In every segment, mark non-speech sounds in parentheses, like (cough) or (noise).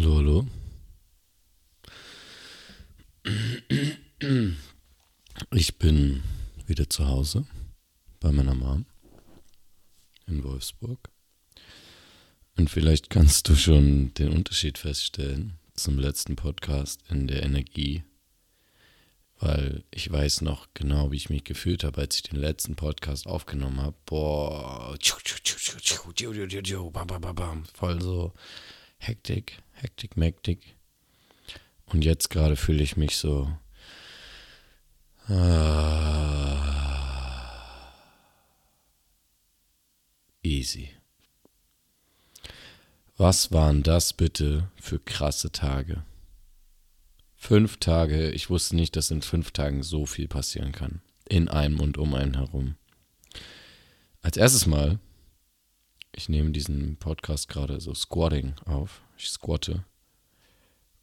Hallo, hallo. Ich bin wieder zu Hause bei meiner Mom in Wolfsburg. Und vielleicht kannst du schon den Unterschied feststellen zum letzten Podcast in der Energie, weil ich weiß noch genau, wie ich mich gefühlt habe, als ich den letzten Podcast aufgenommen habe. Boah, voll so Hektik, Hektik, Mektik. Und jetzt gerade fühle ich mich so. Ah, easy. Was waren das bitte für krasse Tage? Fünf Tage, ich wusste nicht, dass in fünf Tagen so viel passieren kann. In einem und um einen herum. Als erstes Mal, ich nehme diesen Podcast gerade so Squatting auf. Ich squatte.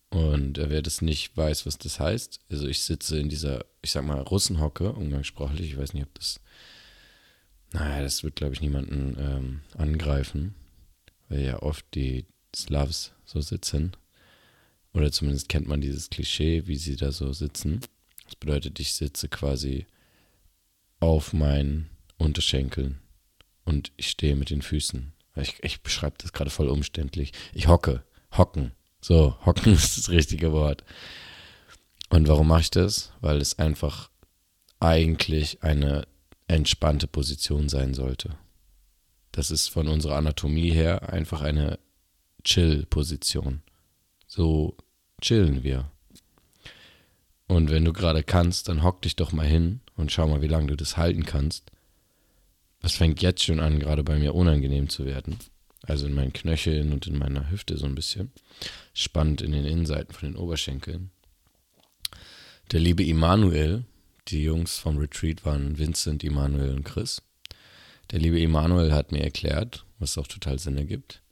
Und wer das nicht weiß, was das heißt, also ich sitze in dieser, ich sag mal, Russenhocke, umgangssprachlich, ich weiß nicht, ob das, naja, das wird, glaube ich, niemanden ähm, angreifen weil ja oft die Slavs so sitzen. Oder zumindest kennt man dieses Klischee, wie sie da so sitzen. Das bedeutet, ich sitze quasi auf meinen Unterschenkeln und ich stehe mit den Füßen. Ich, ich beschreibe das gerade voll umständlich. Ich hocke, hocken. So, hocken (laughs) ist das richtige Wort. Und warum mache ich das? Weil es einfach eigentlich eine entspannte Position sein sollte. Das ist von unserer Anatomie her einfach eine Chill-Position. So chillen wir. Und wenn du gerade kannst, dann hock dich doch mal hin und schau mal, wie lange du das halten kannst. Das fängt jetzt schon an, gerade bei mir unangenehm zu werden. Also in meinen Knöcheln und in meiner Hüfte so ein bisschen. Spannend in den Innenseiten von den Oberschenkeln. Der liebe Immanuel, die Jungs vom Retreat waren Vincent, Immanuel und Chris. Der liebe Emanuel hat mir erklärt, was auch total Sinn ergibt,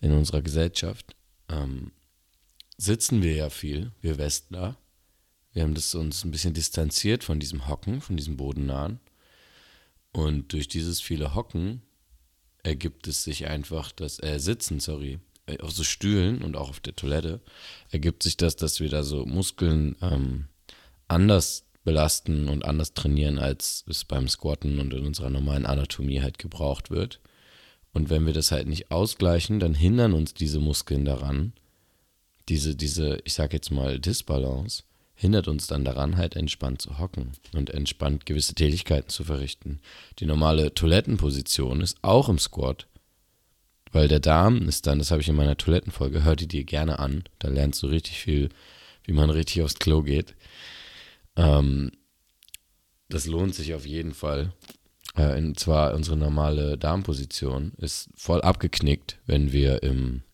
in unserer Gesellschaft ähm, sitzen wir ja viel, wir Westler. Wir haben das uns ein bisschen distanziert von diesem Hocken, von diesem Bodennahen. Und durch dieses viele Hocken ergibt es sich einfach, dass, äh, sitzen, sorry, äh, auf so Stühlen und auch auf der Toilette, ergibt sich das, dass wir da so Muskeln ähm, anders belasten und anders trainieren, als es beim Squatten und in unserer normalen Anatomie halt gebraucht wird. Und wenn wir das halt nicht ausgleichen, dann hindern uns diese Muskeln daran, diese, diese, ich sag jetzt mal, Disbalance, hindert uns dann daran, halt entspannt zu hocken und entspannt gewisse Tätigkeiten zu verrichten. Die normale Toilettenposition ist auch im Squat, weil der Darm ist dann, das habe ich in meiner Toilettenfolge, hör die dir gerne an, da lernst du richtig viel, wie man richtig aufs Klo geht. Ähm, das lohnt sich auf jeden Fall. Äh, und zwar unsere normale Darmposition ist voll abgeknickt, wenn wir im,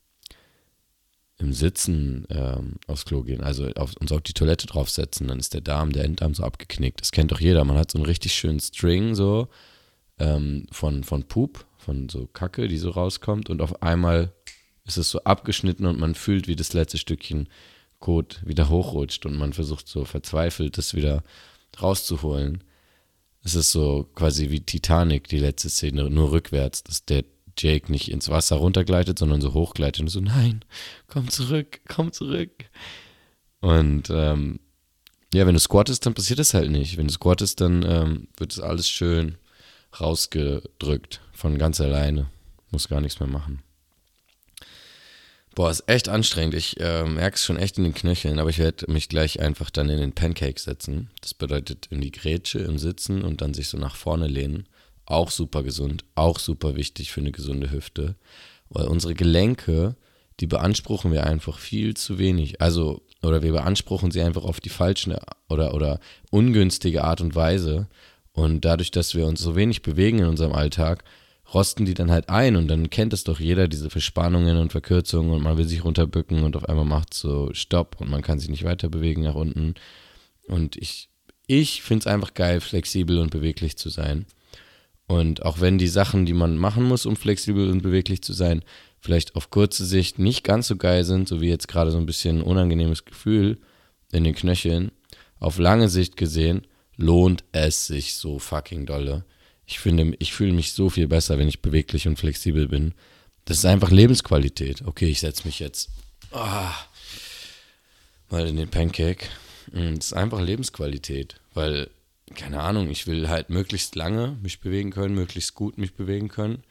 im Sitzen ähm, aufs Klo gehen, also auf, uns auf die Toilette draufsetzen, dann ist der Darm, der Enddarm so abgeknickt. Das kennt doch jeder. Man hat so einen richtig schönen String so ähm, von, von Pup, von so Kacke, die so rauskommt und auf einmal ist es so abgeschnitten und man fühlt, wie das letzte Stückchen Code wieder hochrutscht und man versucht so verzweifelt, das wieder rauszuholen. Es ist so quasi wie Titanic, die letzte Szene, nur rückwärts, dass der Jake nicht ins Wasser runtergleitet, sondern so hochgleitet und so, nein, komm zurück, komm zurück. Und ähm, ja, wenn du squattest, dann passiert das halt nicht. Wenn du squattest, dann ähm, wird es alles schön rausgedrückt von ganz alleine. Muss gar nichts mehr machen. Boah, ist echt anstrengend. Ich äh, merke es schon echt in den Knöcheln, aber ich werde mich gleich einfach dann in den Pancake setzen. Das bedeutet in die Grätsche im Sitzen und dann sich so nach vorne lehnen. Auch super gesund, auch super wichtig für eine gesunde Hüfte. Weil unsere Gelenke, die beanspruchen wir einfach viel zu wenig. Also, oder wir beanspruchen sie einfach auf die falsche oder, oder ungünstige Art und Weise. Und dadurch, dass wir uns so wenig bewegen in unserem Alltag, rosten die dann halt ein und dann kennt es doch jeder, diese Verspannungen und Verkürzungen und man will sich runterbücken und auf einmal macht so Stopp und man kann sich nicht weiter bewegen nach unten. Und ich, ich finde es einfach geil, flexibel und beweglich zu sein. Und auch wenn die Sachen, die man machen muss, um flexibel und beweglich zu sein, vielleicht auf kurze Sicht nicht ganz so geil sind, so wie jetzt gerade so ein bisschen ein unangenehmes Gefühl in den Knöcheln, auf lange Sicht gesehen, lohnt es sich so fucking dolle ich finde, ich fühle mich so viel besser, wenn ich beweglich und flexibel bin. Das ist einfach Lebensqualität. Okay, ich setze mich jetzt Oh, mal in den Pancake. Mm, das ist einfach Lebensqualität, weil, keine Ahnung, ich will halt möglichst lange mich bewegen können, möglichst gut mich bewegen können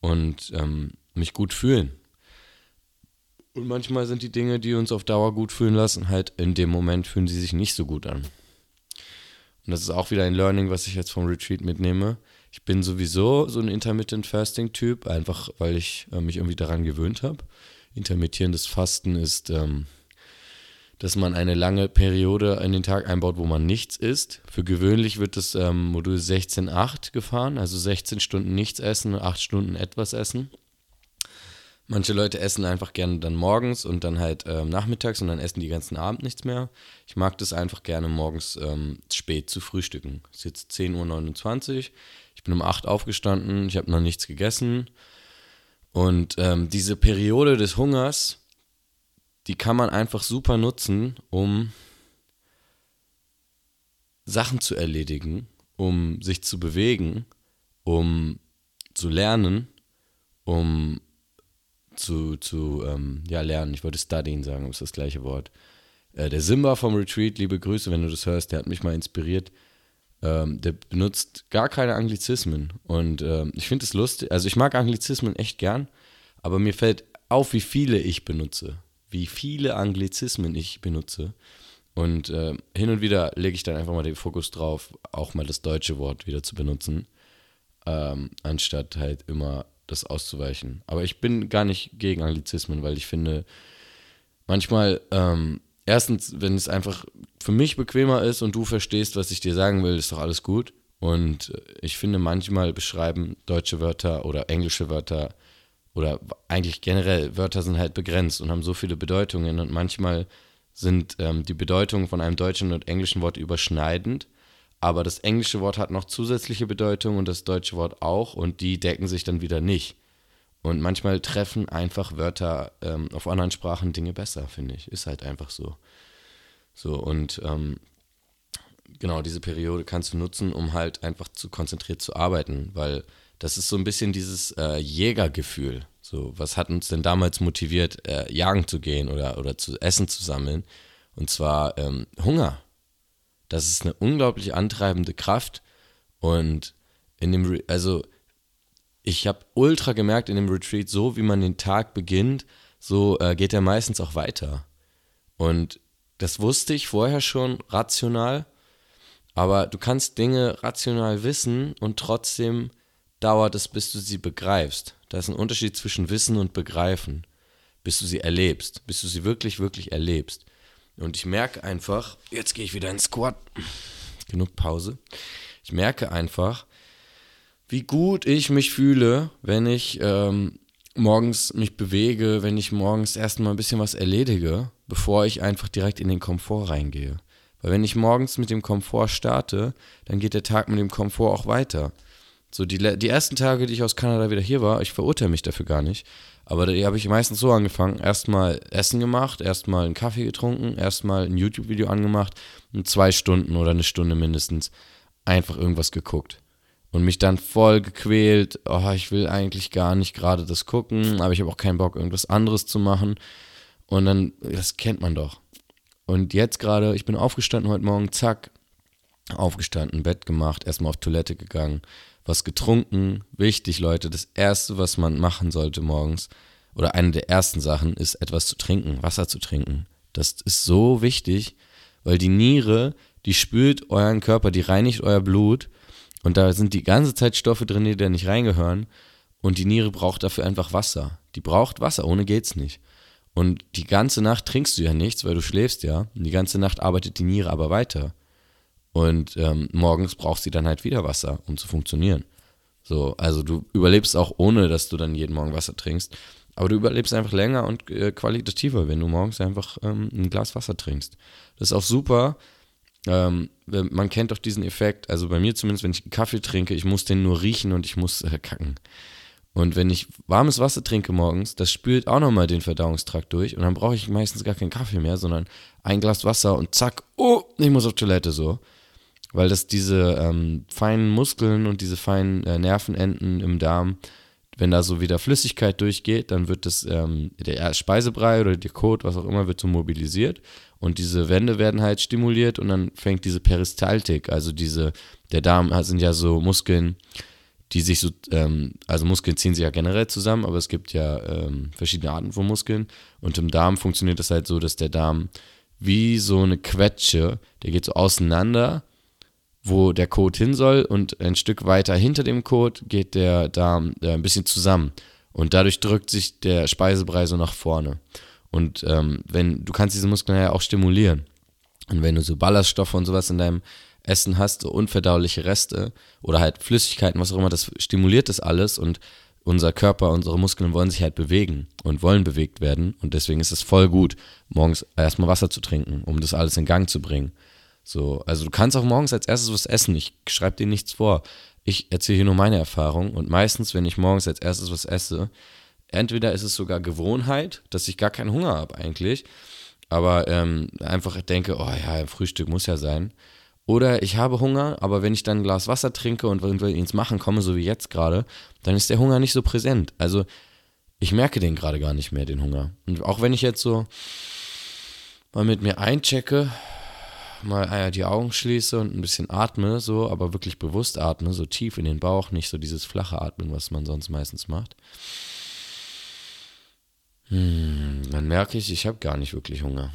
und ähm, mich gut fühlen. Und manchmal sind die Dinge, die uns auf Dauer gut fühlen lassen, halt in dem Moment fühlen sie sich nicht so gut an. Und das ist auch wieder ein Learning, was ich jetzt vom Retreat mitnehme. Ich bin sowieso so ein Intermittent Fasting Typ, einfach weil ich äh, mich irgendwie daran gewöhnt habe. Intermittierendes Fasten ist, ähm, dass man eine lange Periode in den Tag einbaut, wo man nichts isst. Für gewöhnlich wird das ähm, Modul 16.8 gefahren, also 16 Stunden nichts essen, 8 Stunden etwas essen. Manche Leute essen einfach gerne dann morgens und dann halt ähm, nachmittags und dann essen die ganzen Abend nichts mehr. Ich mag das einfach gerne morgens ähm, spät zu frühstücken. Es ist jetzt 10.29 Uhr. Ich bin um 8 Uhr aufgestanden, ich habe noch nichts gegessen. Und ähm, diese Periode des Hungers, die kann man einfach super nutzen, um Sachen zu erledigen, um sich zu bewegen, um zu lernen, um zu, zu ähm, ja, lernen. Ich wollte studying sagen, ist das gleiche Wort. Äh, der Simba vom Retreat, liebe Grüße, wenn du das hörst, der hat mich mal inspiriert. Ähm, der benutzt gar keine Anglizismen. Und ähm, ich finde es lustig. Also ich mag Anglizismen echt gern, aber mir fällt auf, wie viele ich benutze. Wie viele Anglizismen ich benutze. Und äh, hin und wieder lege ich dann einfach mal den Fokus drauf, auch mal das deutsche Wort wieder zu benutzen, ähm, anstatt halt immer das auszuweichen. Aber ich bin gar nicht gegen Anglizismen, weil ich finde, manchmal, ähm, erstens, wenn es einfach für mich bequemer ist und du verstehst, was ich dir sagen will, ist doch alles gut. Und äh, ich finde, manchmal beschreiben deutsche Wörter oder englische Wörter oder eigentlich generell Wörter sind halt begrenzt und haben so viele Bedeutungen und manchmal sind ähm, die Bedeutungen von einem deutschen und englischen Wort überschneidend aber das englische Wort hat noch zusätzliche Bedeutung und das deutsche Wort auch und die decken sich dann wieder nicht. Und manchmal treffen einfach Wörter ähm, auf anderen Sprachen Dinge besser, finde ich. Ist halt einfach so. So, und ähm, genau diese Periode kannst du nutzen, um halt einfach zu konzentriert zu arbeiten, weil das ist so ein bisschen dieses äh, Jägergefühl. So, was hat uns denn damals motiviert, äh, jagen zu gehen oder, oder zu Essen zu sammeln? Und zwar ähm, Hunger. Das ist eine unglaublich antreibende Kraft. Und in dem, Re also ich habe ultra gemerkt in dem Retreat, so wie man den Tag beginnt, so äh, geht er meistens auch weiter. Und das wusste ich vorher schon rational, aber du kannst Dinge rational wissen und trotzdem dauert es, bis du sie begreifst. Da ist ein Unterschied zwischen Wissen und Begreifen, bis du sie erlebst, bis du sie wirklich, wirklich erlebst. Und ich merke einfach, jetzt gehe ich wieder in Squat. Genug Pause. Ich merke einfach, wie gut ich mich fühle, wenn ich ähm, morgens mich bewege, wenn ich morgens erstmal ein bisschen was erledige, bevor ich einfach direkt in den Komfort reingehe. Weil wenn ich morgens mit dem Komfort starte, dann geht der Tag mit dem Komfort auch weiter. So die, die ersten Tage, die ich aus Kanada wieder hier war, ich verurteile mich dafür gar nicht, aber die habe ich meistens so angefangen. Erstmal Essen gemacht, erstmal einen Kaffee getrunken, erstmal ein YouTube-Video angemacht und zwei Stunden oder eine Stunde mindestens einfach irgendwas geguckt. Und mich dann voll gequält, oh, ich will eigentlich gar nicht gerade das gucken, aber ich habe auch keinen Bock, irgendwas anderes zu machen. Und dann, das kennt man doch. Und jetzt gerade, ich bin aufgestanden heute Morgen, zack, aufgestanden, Bett gemacht, erstmal auf Toilette gegangen, was getrunken. Wichtig, Leute, das Erste, was man machen sollte morgens, oder eine der ersten Sachen, ist etwas zu trinken, Wasser zu trinken. Das ist so wichtig, weil die Niere, die spült euren Körper, die reinigt euer Blut und da sind die ganze Zeit Stoffe drin, die da nicht reingehören und die Niere braucht dafür einfach Wasser. Die braucht Wasser, ohne geht's nicht. Und die ganze Nacht trinkst du ja nichts, weil du schläfst ja. Und die ganze Nacht arbeitet die Niere aber weiter. Und ähm, morgens braucht sie dann halt wieder Wasser, um zu funktionieren. So, also du überlebst auch ohne, dass du dann jeden Morgen Wasser trinkst. Aber du überlebst einfach länger und äh, qualitativer, wenn du morgens einfach ähm, ein Glas Wasser trinkst. Das ist auch super. Ähm, man kennt doch diesen Effekt, also bei mir zumindest, wenn ich einen Kaffee trinke, ich muss den nur riechen und ich muss äh, kacken. Und wenn ich warmes Wasser trinke morgens, das spült auch nochmal den Verdauungstrakt durch und dann brauche ich meistens gar keinen Kaffee mehr, sondern ein Glas Wasser und zack, oh, ich muss auf Toilette so weil das diese ähm, feinen Muskeln und diese feinen äh, Nervenenden im Darm, wenn da so wieder Flüssigkeit durchgeht, dann wird das, ähm, der Speisebrei oder der Kot, was auch immer, wird so mobilisiert. Und diese Wände werden halt stimuliert und dann fängt diese Peristaltik, also diese, der Darm sind ja so Muskeln, die sich so, ähm, also Muskeln ziehen sich ja generell zusammen, aber es gibt ja ähm, verschiedene Arten von Muskeln. Und im Darm funktioniert das halt so, dass der Darm wie so eine Quetsche, der geht so auseinander, wo der Kot hin soll und ein Stück weiter hinter dem Kot geht der Darm äh, ein bisschen zusammen und dadurch drückt sich der Speisebrei so nach vorne. Und ähm, wenn du kannst diese Muskeln ja auch stimulieren und wenn du so Ballaststoffe und sowas in deinem Essen hast, so unverdauliche Reste oder halt Flüssigkeiten, was auch immer, das stimuliert das alles und unser Körper, unsere Muskeln wollen sich halt bewegen und wollen bewegt werden und deswegen ist es voll gut, morgens erstmal Wasser zu trinken, um das alles in Gang zu bringen. So, also du kannst auch morgens als erstes was essen. Ich schreibe dir nichts vor. Ich erzähle hier nur meine Erfahrung und meistens, wenn ich morgens als erstes was esse, entweder ist es sogar Gewohnheit, dass ich gar keinen Hunger habe eigentlich, aber ähm, einfach denke, oh ja, Frühstück muss ja sein. Oder ich habe Hunger, aber wenn ich dann ein Glas Wasser trinke und ins Machen komme, so wie jetzt gerade, dann ist der Hunger nicht so präsent. Also ich merke den gerade gar nicht mehr, den Hunger. Und auch wenn ich jetzt so mal mit mir einchecke, mal die Augen schließe und ein bisschen atme, so, aber wirklich bewusst atme, so tief in den Bauch, nicht so dieses flache Atmen, was man sonst meistens macht. Hm, dann merke ich, ich habe gar nicht wirklich Hunger.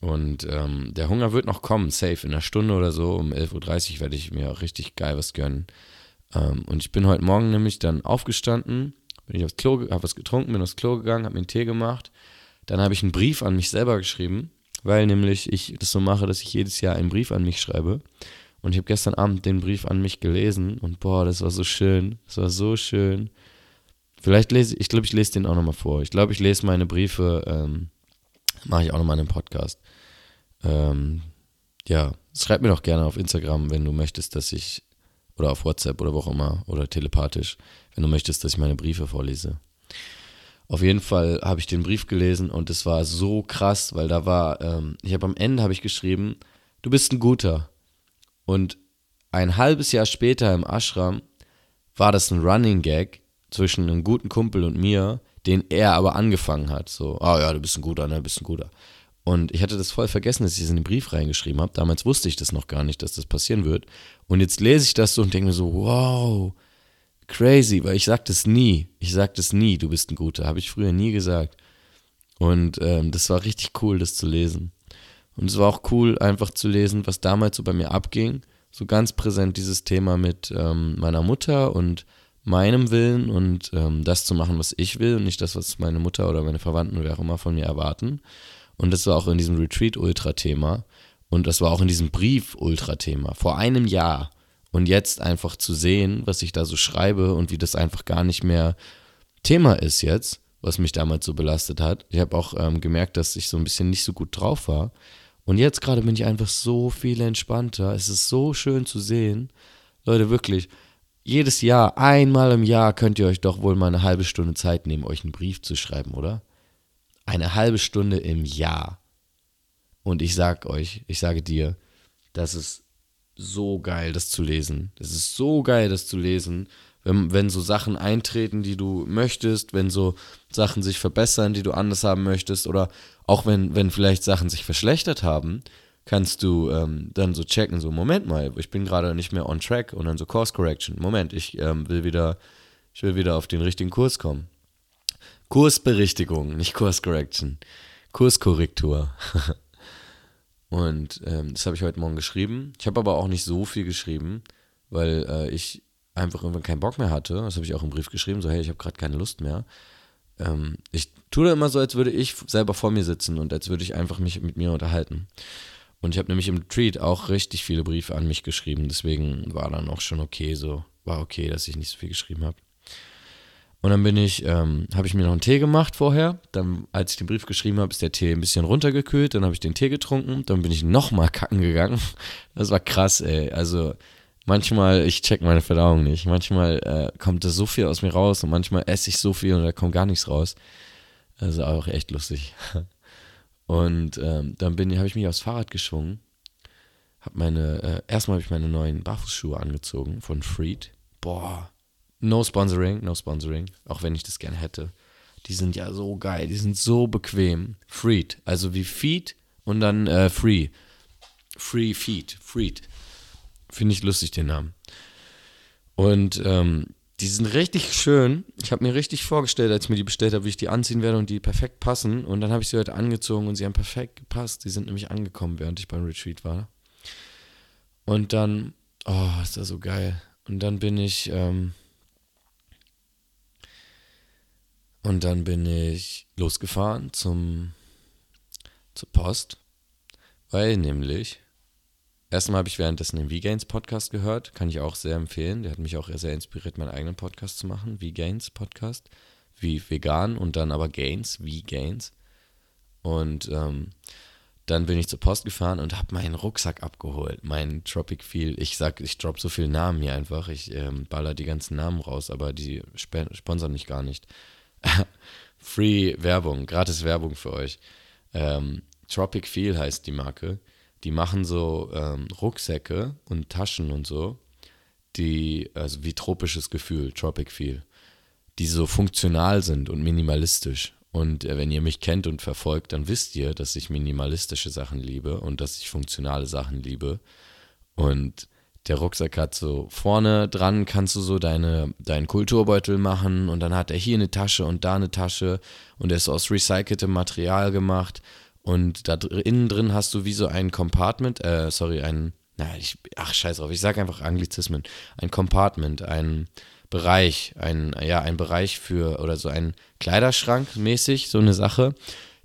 Und ähm, der Hunger wird noch kommen, safe. In einer Stunde oder so, um 11.30 Uhr werde ich mir richtig geil was gönnen. Ähm, und ich bin heute Morgen nämlich dann aufgestanden, bin ich aufs Klo, habe was getrunken, bin aufs Klo gegangen, habe mir einen Tee gemacht. Dann habe ich einen Brief an mich selber geschrieben, weil nämlich ich das so mache, dass ich jedes Jahr einen Brief an mich schreibe. Und ich habe gestern Abend den Brief an mich gelesen und boah, das war so schön. Das war so schön. Vielleicht lese ich, glaube, ich lese den auch nochmal vor. Ich glaube, ich lese meine Briefe ähm, Mache ich auch nochmal einen Podcast. Ähm, ja, schreib mir doch gerne auf Instagram, wenn du möchtest, dass ich, oder auf WhatsApp oder wo auch immer, oder telepathisch, wenn du möchtest, dass ich meine Briefe vorlese. Auf jeden Fall habe ich den Brief gelesen und es war so krass, weil da war, ähm, ich habe am Ende habe ich geschrieben, du bist ein guter. Und ein halbes Jahr später im Ashram war das ein Running Gag zwischen einem guten Kumpel und mir, den er aber angefangen hat. So, oh ja, du bist ein guter, ne, du bist ein guter. Und ich hatte das voll vergessen, dass ich es in den Brief reingeschrieben habe. Damals wusste ich das noch gar nicht, dass das passieren wird. Und jetzt lese ich das so und denke mir so, wow, crazy, weil ich sag das nie. Ich sag das nie, du bist ein guter. Habe ich früher nie gesagt. Und ähm, das war richtig cool, das zu lesen. Und es war auch cool, einfach zu lesen, was damals so bei mir abging. So ganz präsent dieses Thema mit ähm, meiner Mutter und meinem Willen und ähm, das zu machen, was ich will und nicht das, was meine Mutter oder meine Verwandten oder wer auch immer von mir erwarten. Und das war auch in diesem Retreat-Ultra-Thema und das war auch in diesem Brief-Ultra-Thema vor einem Jahr. Und jetzt einfach zu sehen, was ich da so schreibe und wie das einfach gar nicht mehr Thema ist jetzt, was mich damals so belastet hat. Ich habe auch ähm, gemerkt, dass ich so ein bisschen nicht so gut drauf war. Und jetzt gerade bin ich einfach so viel entspannter. Es ist so schön zu sehen. Leute, wirklich, jedes Jahr, einmal im Jahr könnt ihr euch doch wohl mal eine halbe Stunde Zeit nehmen, euch einen Brief zu schreiben, oder? Eine halbe Stunde im Jahr. Und ich sag euch, ich sage dir, das ist so geil, das zu lesen. Das ist so geil, das zu lesen. Wenn, wenn so Sachen eintreten, die du möchtest, wenn so Sachen sich verbessern, die du anders haben möchtest, oder auch wenn, wenn vielleicht Sachen sich verschlechtert haben, kannst du ähm, dann so checken, so Moment mal, ich bin gerade nicht mehr on track und dann so Course Correction. Moment, ich ähm, will wieder, ich will wieder auf den richtigen Kurs kommen. Kursberichtigung, nicht Course Correction. Kurskorrektur. (laughs) und ähm, das habe ich heute Morgen geschrieben. Ich habe aber auch nicht so viel geschrieben, weil äh, ich einfach irgendwann keinen Bock mehr hatte. Das habe ich auch im Brief geschrieben, so hey, ich habe gerade keine Lust mehr. Ähm, ich tue da immer so, als würde ich selber vor mir sitzen und als würde ich einfach mich mit mir unterhalten. Und ich habe nämlich im Retreat auch richtig viele Briefe an mich geschrieben. Deswegen war dann auch schon okay, so war okay, dass ich nicht so viel geschrieben habe. Und dann bin ich, ähm, habe ich mir noch einen Tee gemacht vorher. Dann, als ich den Brief geschrieben habe, ist der Tee ein bisschen runtergekühlt. Dann habe ich den Tee getrunken. Dann bin ich nochmal kacken gegangen. (laughs) Das war krass, ey. Also manchmal, ich check meine Verdauung nicht. Manchmal äh, kommt da so viel aus mir raus und manchmal esse ich so viel und da kommt gar nichts raus. Also auch echt lustig. (laughs) Und ähm, dann bin, habe ich mich aufs Fahrrad geschwungen. Hab meine, äh, erstmal habe ich meine neuen Barfußschuhe angezogen von Freed. Boah, No sponsoring, no sponsoring, auch wenn ich das gerne hätte. Die sind ja so geil, die sind so bequem. Freed, also wie Feed und dann äh, Free. Free Feed, Freed. Finde ich lustig den Namen. Und ähm, die sind richtig schön. Ich habe mir richtig vorgestellt, als ich mir die bestellt habe, wie ich die anziehen werde und die perfekt passen. Und dann habe ich sie heute angezogen und sie haben perfekt gepasst. Die sind nämlich angekommen, während ich beim Retreat war. Und dann, oh, ist das so geil. Und dann bin ich, ähm, und dann bin ich losgefahren zum, zur Post, weil nämlich Erstmal habe ich währenddessen den V-Gains Podcast gehört, kann ich auch sehr empfehlen. Der hat mich auch sehr inspiriert, meinen eigenen Podcast zu machen. V-Gains Podcast, wie vegan und dann aber Gains, V-Gains. Und ähm, dann bin ich zur Post gefahren und habe meinen Rucksack abgeholt, meinen Tropic Feel. Ich sag, ich drop so viele Namen hier einfach. Ich ähm, baller die ganzen Namen raus, aber die sponsern mich gar nicht. (laughs) Free Werbung, gratis Werbung für euch. Ähm, Tropic Feel heißt die Marke die machen so ähm, Rucksäcke und Taschen und so, die, also wie tropisches Gefühl, Tropic Feel, die so funktional sind und minimalistisch. Und äh, wenn ihr mich kennt und verfolgt, dann wisst ihr, dass ich minimalistische Sachen liebe und dass ich funktionale Sachen liebe. Und der Rucksack hat so vorne dran kannst du so deine, deinen Kulturbeutel machen und dann hat er hier eine Tasche und da eine Tasche und er ist aus recyceltem Material gemacht und da innen drin hast du wie so ein Compartment, äh, sorry, ein, na, ich, ach scheiß drauf, ich sag einfach Anglizismen, ein Compartment, ein Bereich, ein, ja, ein Bereich für, oder so ein Kleiderschrank mäßig, so eine Sache.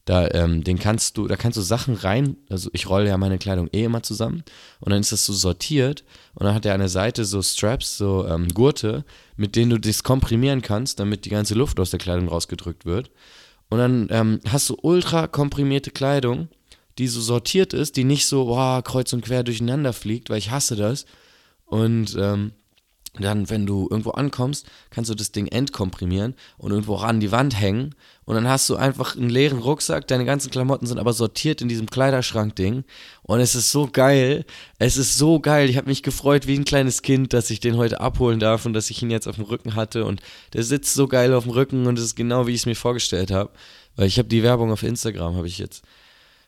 Da, ähm, den kannst du, da kannst du Sachen rein, also ich rolle ja meine Kleidung eh immer zusammen und dann ist das so sortiert und dann hat er an der Seite so Straps, so ähm, Gurte, mit denen du das komprimieren kannst, damit die ganze Luft aus der Kleidung rausgedrückt wird. Und dann ähm, hast du ultra komprimierte Kleidung, die so sortiert ist, die nicht so boah, kreuz und quer durcheinander fliegt, weil ich hasse das. Und ähm, dann, wenn du irgendwo ankommst, kannst du das Ding entkomprimieren und irgendwo ran die Wand hängen. Und dann hast du einfach einen leeren Rucksack, deine ganzen Klamotten sind aber sortiert in diesem Kleiderschrank-Ding. Und es ist so geil. Es ist so geil. Ich habe mich gefreut wie ein kleines Kind, dass ich den heute abholen darf und dass ich ihn jetzt auf dem Rücken hatte. Und der sitzt so geil auf dem Rücken und es ist genau, wie ich es mir vorgestellt habe. Weil ich habe die Werbung auf Instagram, habe ich jetzt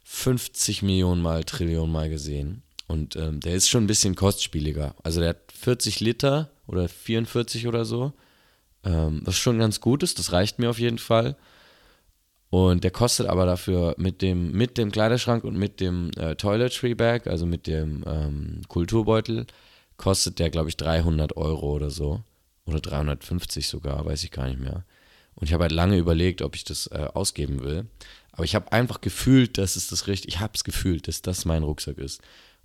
50 Millionen Mal, Trillionen Mal gesehen. Und ähm, der ist schon ein bisschen kostspieliger. Also der hat 40 Liter oder 44 oder so. Ähm, was schon ganz gut ist, das reicht mir auf jeden Fall. Und der kostet aber dafür mit dem, mit dem Kleiderschrank und mit dem äh, Toiletry Bag, also mit dem ähm, Kulturbeutel, kostet der, glaube ich, 300 Euro oder so. Oder 350 sogar, weiß ich gar nicht mehr. Und ich habe halt lange überlegt, ob ich das äh, ausgeben will. Aber ich habe einfach gefühlt, dass es das richtig, ich habe es gefühlt, dass das mein Rucksack ist.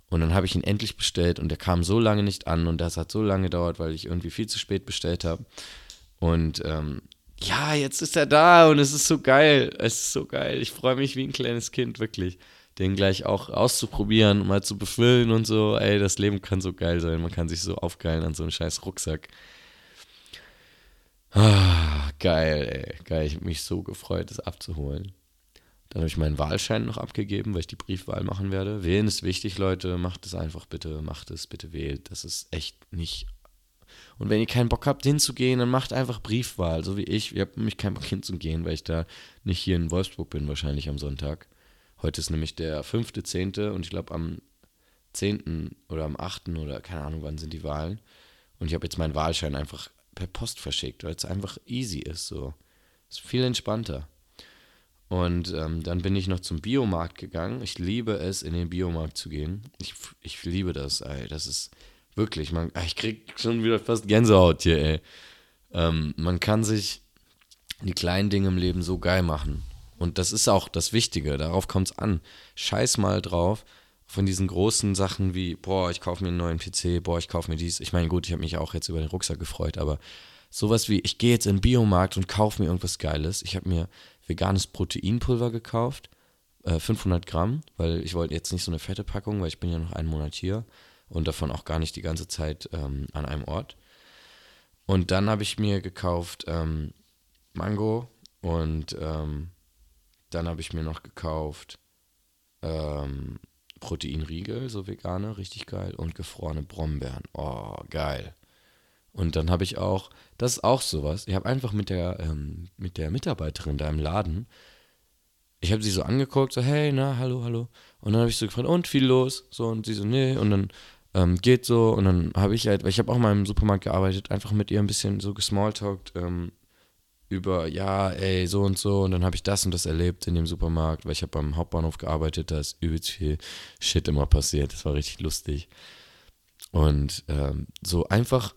Und dann habe ich ihn endlich bestellt und der kam so lange nicht an und das hat so lange gedauert, weil ich irgendwie viel zu spät bestellt habe. Und ähm, ja, jetzt ist er da und es ist so geil. Es ist so geil. Ich freue mich wie ein kleines Kind, wirklich. Den gleich auch auszuprobieren, mal zu befüllen und so. Ey, das Leben kann so geil sein. Man kann sich so aufgeilen an so einem scheiß Rucksack. Ah, geil, ey. Geil. Ich habe mich so gefreut, das abzuholen. Dann habe ich meinen Wahlschein noch abgegeben, weil ich die Briefwahl machen werde. Wählen ist wichtig, Leute. Macht es einfach bitte. Macht es bitte, wählt. Das ist echt nicht. Und wenn ihr keinen Bock habt, hinzugehen, dann macht einfach Briefwahl, so wie ich. Ich habe nämlich keinen Bock hinzugehen, weil ich da nicht hier in Wolfsburg bin, wahrscheinlich am Sonntag. Heute ist nämlich der 5.10. und ich glaube am 10. oder am 8. oder keine Ahnung, wann sind die Wahlen. Und ich habe jetzt meinen Wahlschein einfach per Post verschickt, weil es einfach easy ist. So. Ist viel entspannter. Und ähm, dann bin ich noch zum Biomarkt gegangen. Ich liebe es, in den Biomarkt zu gehen. Ich, ich liebe das, ey. Das ist wirklich, man, ich krieg schon wieder fast Gänsehaut hier, ey. Ähm, man kann sich die kleinen Dinge im Leben so geil machen. Und das ist auch das Wichtige, darauf kommt es an. Scheiß mal drauf von diesen großen Sachen wie, boah, ich kaufe mir einen neuen PC, boah, ich kaufe mir dies. Ich meine, gut, ich habe mich auch jetzt über den Rucksack gefreut, aber sowas wie, ich gehe jetzt in den Biomarkt und kaufe mir irgendwas Geiles. Ich habe mir veganes Proteinpulver gekauft, äh, 500 Gramm, weil ich wollte jetzt nicht so eine fette Packung, weil ich bin ja noch einen Monat hier und davon auch gar nicht die ganze Zeit ähm, an einem Ort. Und dann habe ich mir gekauft ähm, Mango und ähm, dann habe ich mir noch gekauft ähm, Proteinriegel, so vegane, richtig geil, und gefrorene Brombeeren. Oh, geil. Und dann habe ich auch, das ist auch sowas, ich habe einfach mit der, ähm, mit der Mitarbeiterin da im Laden, ich habe sie so angeguckt, so, hey, na, hallo, hallo. Und dann habe ich so gefragt, und viel los? So, und sie so, nee. Und dann ähm, geht so. Und dann habe ich halt, weil ich habe auch mal im Supermarkt gearbeitet, einfach mit ihr ein bisschen so gesmalltalkt ähm, über, ja, ey, so und so. Und dann habe ich das und das erlebt in dem Supermarkt, weil ich habe beim Hauptbahnhof gearbeitet, da ist übelst viel Shit immer passiert. Das war richtig lustig. Und ähm, so einfach,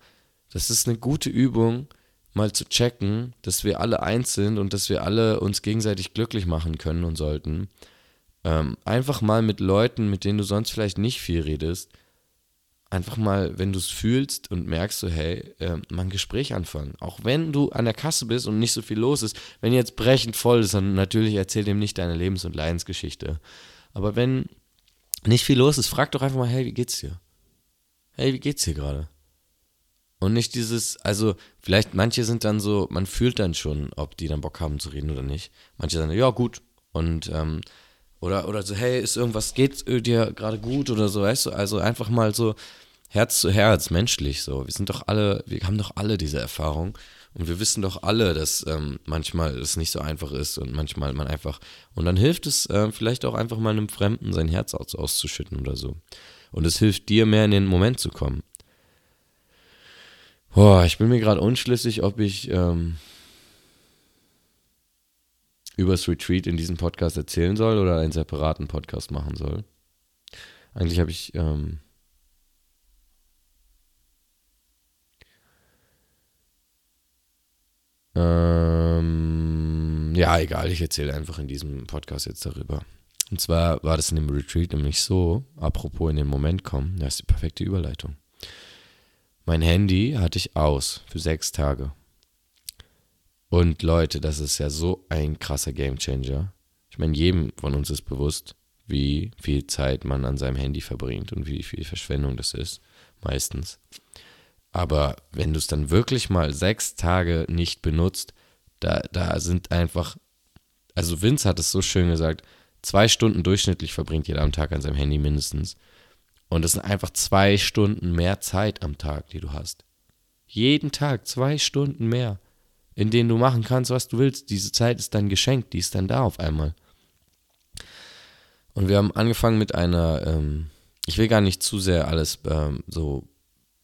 das ist eine gute Übung, mal zu checken, dass wir alle eins sind und dass wir alle uns gegenseitig glücklich machen können und sollten. Ähm, einfach mal mit Leuten, mit denen du sonst vielleicht nicht viel redest, einfach mal, wenn du es fühlst und merkst so, hey, äh, mal ein Gespräch anfangen. Auch wenn du an der Kasse bist und nicht so viel los ist. Wenn jetzt brechend voll ist, dann natürlich erzähl dem nicht deine Lebens- und Leidensgeschichte. Aber wenn nicht viel los ist, frag doch einfach mal, hey, wie geht's dir? Hey, wie geht's dir gerade? Und nicht dieses, also vielleicht manche sind dann so, man fühlt dann schon, ob die dann Bock haben zu reden oder nicht. Manche sagen, ja gut. Und ähm, oder, oder so, hey, ist irgendwas, geht dir gerade gut oder so, weißt du? Also einfach mal so Herz zu Herz, menschlich so. Wir sind doch alle, wir haben doch alle diese Erfahrung. Und wir wissen doch alle, dass ähm, manchmal es nicht so einfach ist und manchmal man einfach. Und dann hilft es äh, vielleicht auch einfach mal einem Fremden sein Herz aus, auszuschütten oder so. Und es hilft dir mehr in den Moment zu kommen. Boah, ich bin mir gerade unschlüssig, ob ich ähm, übers Retreat in diesem Podcast erzählen soll oder einen separaten Podcast machen soll. Eigentlich habe ich ähm, ähm, ja, egal, ich erzähle einfach in diesem Podcast jetzt darüber. Und zwar war das in dem Retreat nämlich so, apropos in den Moment kommen, das ist die perfekte Überleitung. Mein Handy hatte ich aus für sechs Tage. Und Leute, das ist ja so ein krasser Gamechanger. Ich meine, jedem von uns ist bewusst, wie viel Zeit man an seinem Handy verbringt und wie viel Verschwendung das ist, meistens. Aber wenn du es dann wirklich mal sechs Tage nicht benutzt, da, da sind einfach, also Vince hat es so schön gesagt, zwei Stunden durchschnittlich verbringt jeder am Tag an seinem Handy mindestens. Und es sind einfach zwei Stunden mehr Zeit am Tag, die du hast. Jeden Tag zwei Stunden mehr, in denen du machen kannst, was du willst. Diese Zeit ist dann geschenkt, die ist dann da auf einmal. Und wir haben angefangen mit einer, ähm, ich will gar nicht zu sehr alles ähm, so,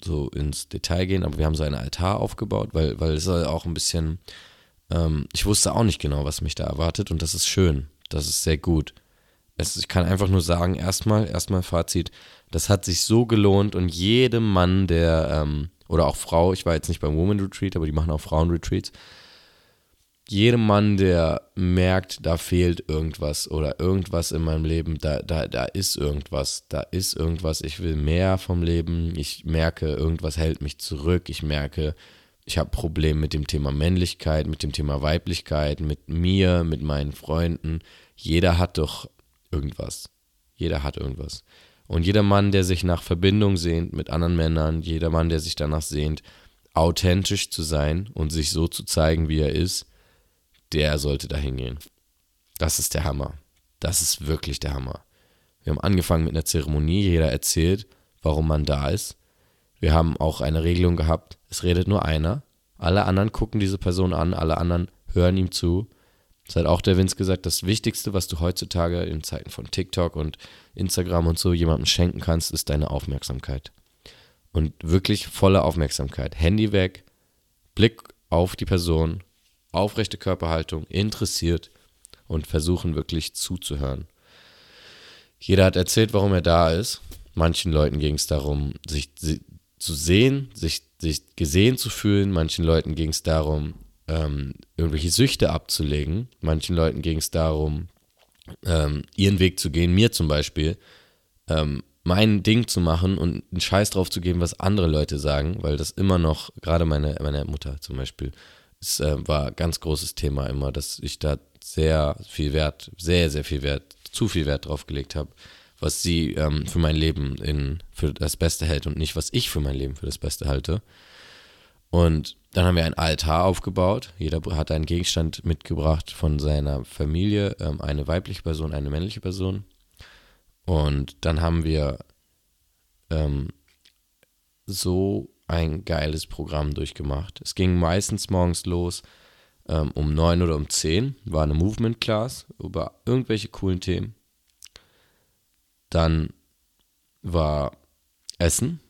so ins Detail gehen, aber wir haben so einen Altar aufgebaut, weil, weil es auch ein bisschen, ähm, ich wusste auch nicht genau, was mich da erwartet und das ist schön, das ist sehr gut. Es, ich kann einfach nur sagen, erstmal, erstmal Fazit, das hat sich so gelohnt und jedem Mann, der, ähm, oder auch Frau, ich war jetzt nicht beim Woman Retreat, aber die machen auch Frauen-Retreats, jedem Mann, der merkt, da fehlt irgendwas oder irgendwas in meinem Leben, da, da, da ist irgendwas, da ist irgendwas, ich will mehr vom Leben, ich merke, irgendwas hält mich zurück, ich merke, ich habe Probleme mit dem Thema Männlichkeit, mit dem Thema Weiblichkeit, mit mir, mit meinen Freunden. Jeder hat doch irgendwas. Jeder hat irgendwas. Und jeder Mann, der sich nach Verbindung sehnt mit anderen Männern, jeder Mann, der sich danach sehnt, authentisch zu sein und sich so zu zeigen, wie er ist, der sollte da hingehen. Das ist der Hammer. Das ist wirklich der Hammer. Wir haben angefangen mit einer Zeremonie, jeder erzählt, warum man da ist. Wir haben auch eine Regelung gehabt, es redet nur einer. Alle anderen gucken diese Person an, alle anderen hören ihm zu das hat auch der Vince gesagt, das Wichtigste, was du heutzutage in Zeiten von TikTok und Instagram und so jemandem schenken kannst, ist deine Aufmerksamkeit. Und wirklich volle Aufmerksamkeit. Handy weg, Blick auf die Person, aufrechte Körperhaltung, interessiert und versuchen wirklich zuzuhören. Jeder hat erzählt, warum er da ist. Manchen Leuten ging es darum, sich zu sehen, sich, sich gesehen zu fühlen. Manchen Leuten ging es darum, ähm, irgendwelche Süchte abzulegen. Manchen Leuten ging es darum, ähm, ihren Weg zu gehen, mir zum Beispiel, ähm, mein Ding zu machen und einen Scheiß drauf zu geben, was andere Leute sagen, weil das immer noch, gerade meine, meine Mutter zum Beispiel, es äh, war ein ganz großes Thema immer, dass ich da sehr viel Wert, sehr, sehr viel Wert, zu viel Wert drauf gelegt habe, was sie ähm, für mein Leben in, für das Beste hält und nicht, was ich für mein Leben für das Beste halte. Und dann haben wir ein Altar aufgebaut. Jeder hat einen Gegenstand mitgebracht von seiner Familie, ähm, eine weibliche Person, eine männliche Person. Und dann haben wir ähm, so ein geiles Programm durchgemacht. Es ging meistens morgens los ähm, um neun oder um zehn, war eine Movement Class über irgendwelche coolen Themen. Dann war Essen,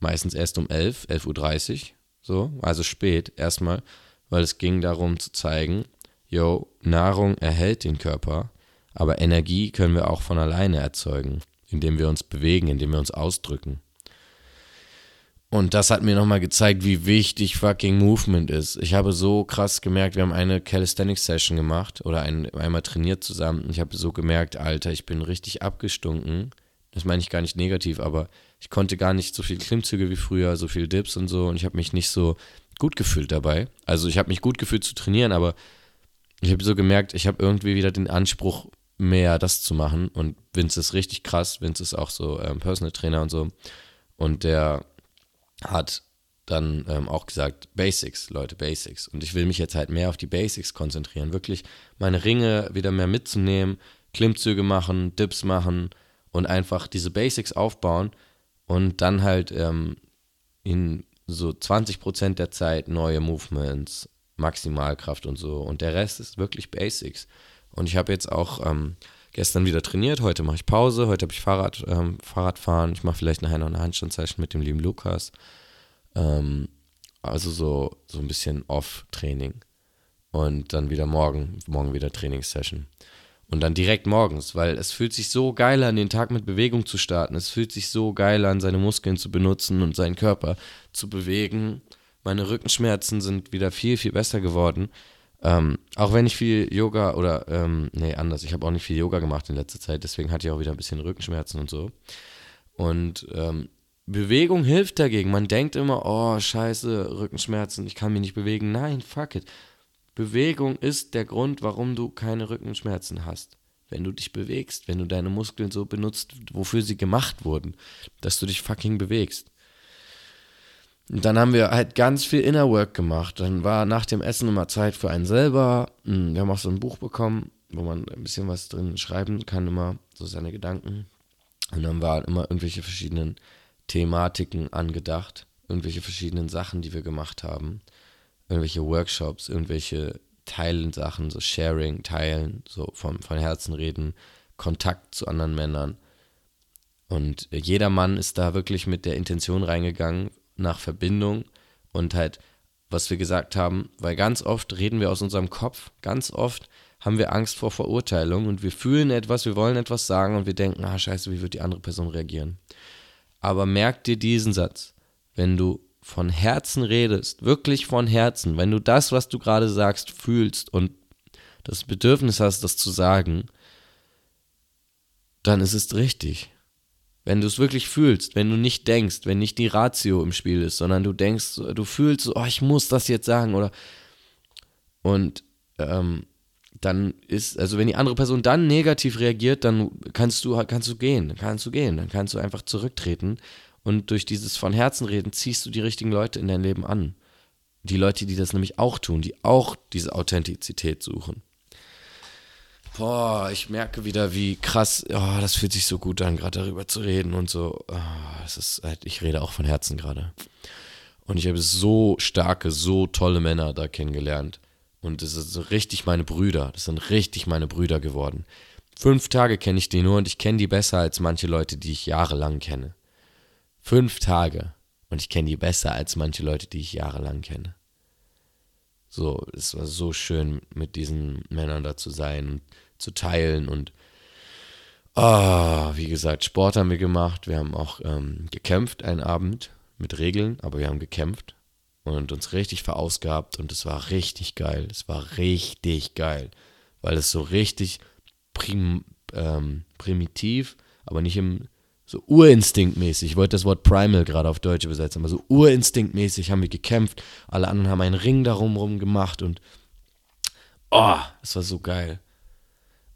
meistens erst um elf, 11.30 Uhr, so, also spät erstmal, weil es ging darum zu zeigen, yo, Nahrung erhält den Körper, aber Energie können wir auch von alleine erzeugen, indem wir uns bewegen, indem wir uns ausdrücken. Und das hat mir nochmal gezeigt, wie wichtig fucking Movement ist. Ich habe so krass gemerkt, wir haben eine Calisthenics-Session gemacht oder ein, einmal trainiert zusammen. Ich habe so gemerkt, Alter, ich bin richtig abgestunken. Das meine ich gar nicht negativ, aber ich konnte gar nicht so viel Klimmzüge wie früher, so viel Dips und so. Und ich habe mich nicht so gut gefühlt dabei. Also ich habe mich gut gefühlt zu trainieren, aber ich habe so gemerkt, ich habe irgendwie wieder den Anspruch, mehr das zu machen. Und Vince ist richtig krass. Vince ist auch so ähm, Personal Trainer und so. Und der hat dann ähm, auch gesagt, Basics, Leute, Basics. Und ich will mich jetzt halt mehr auf die Basics konzentrieren. Wirklich meine Ringe wieder mehr mitzunehmen, Klimmzüge machen, Dips machen und einfach diese Basics aufbauen und dann halt ähm, in so 20% der Zeit neue Movements, Maximalkraft und so. Und der Rest ist wirklich Basics. Und ich habe jetzt auch ähm, gestern wieder trainiert, heute mache ich Pause, heute habe ich Fahrrad, ähm, Fahrradfahren, ich mache vielleicht nachher noch eine Handstandsession mit dem lieben Lukas. Ähm, also so, so ein bisschen Off-Training. Und dann wieder morgen, morgen wieder Trainingssession. Und dann direkt morgens, weil es fühlt sich so geil an, den Tag mit Bewegung zu starten. Es fühlt sich so geil an, seine Muskeln zu benutzen und seinen Körper zu bewegen. Meine Rückenschmerzen sind wieder viel, viel besser geworden. Ähm, auch wenn ich viel Yoga oder, ähm, nee, anders, ich habe auch nicht viel Yoga gemacht in letzter Zeit, deswegen hatte ich auch wieder ein bisschen Rückenschmerzen und so. Und ähm, Bewegung hilft dagegen. Man denkt immer, oh, scheiße, Rückenschmerzen, ich kann mich nicht bewegen. Nein, fuck it. Bewegung ist der Grund, warum du keine Rückenschmerzen hast. Wenn du dich bewegst, wenn du deine Muskeln so benutzt, wofür sie gemacht wurden, dass du dich fucking bewegst. Und dann haben wir halt ganz viel Inner Work gemacht. Dann war nach dem Essen immer Zeit für einen selber. Hm, wir haben auch so ein Buch bekommen, wo man ein bisschen was drin schreiben kann, immer so seine Gedanken. Und dann waren immer irgendwelche verschiedenen Thematiken angedacht, irgendwelche verschiedenen Sachen, die wir gemacht haben, irgendwelche Workshops, irgendwelche Teilen Sachen, so Sharing, Teilen, so vom, von Herzen reden, Kontakt zu anderen Männern. Und jeder Mann ist da wirklich mit der Intention reingegangen, nach Verbindung und halt, was wir gesagt haben, weil ganz oft reden wir aus unserem Kopf, ganz oft haben wir Angst vor Verurteilung und wir fühlen etwas, wir wollen etwas sagen und wir denken, ah scheiße, wie wird die andere Person reagieren? Aber merk dir diesen Satz, wenn du von Herzen redest, wirklich von Herzen, wenn du das, was du gerade sagst, fühlst und das Bedürfnis hast, das zu sagen, dann ist es richtig. Wenn du es wirklich fühlst, wenn du nicht denkst, wenn nicht die Ratio im Spiel ist, sondern du denkst, du fühlst, oh, ich muss das jetzt sagen oder und ähm, dann ist, also wenn die andere Person dann negativ reagiert, dann kannst du kannst du gehen, kannst du gehen, dann kannst du einfach zurücktreten und durch dieses von Herzen reden ziehst du die richtigen Leute in dein Leben an. Die Leute, die das nämlich auch tun, die auch diese Authentizität suchen. Boah, ich merke wieder, wie krass, oh, das fühlt sich so gut an, gerade darüber zu reden und so. Oh, es ist halt, ich rede auch von Herzen gerade. Und ich habe so starke, so tolle Männer da kennengelernt. Und das sind richtig meine Brüder. Das sind richtig meine Brüder geworden. Fünf Tage kenne ich die nur und ich kenne die besser als manche Leute, die ich jahrelang kenne. Fünf Tage. Und ich kenne die besser als manche Leute, die ich jahrelang kenne. So, es war so schön, mit diesen Männern da zu sein zu teilen. Und oh, wie gesagt, Sport haben wir gemacht. Wir haben auch ähm, gekämpft einen Abend mit Regeln, aber wir haben gekämpft und uns richtig verausgabt und es war richtig geil. Es war richtig geil, weil es so richtig prim, ähm, primitiv, aber nicht im so urinstinktmäßig. Ich wollte das Wort primal gerade auf Deutsch übersetzen, aber so urinstinktmäßig haben wir gekämpft. Alle anderen haben einen Ring darum rum gemacht und oh, es war so geil.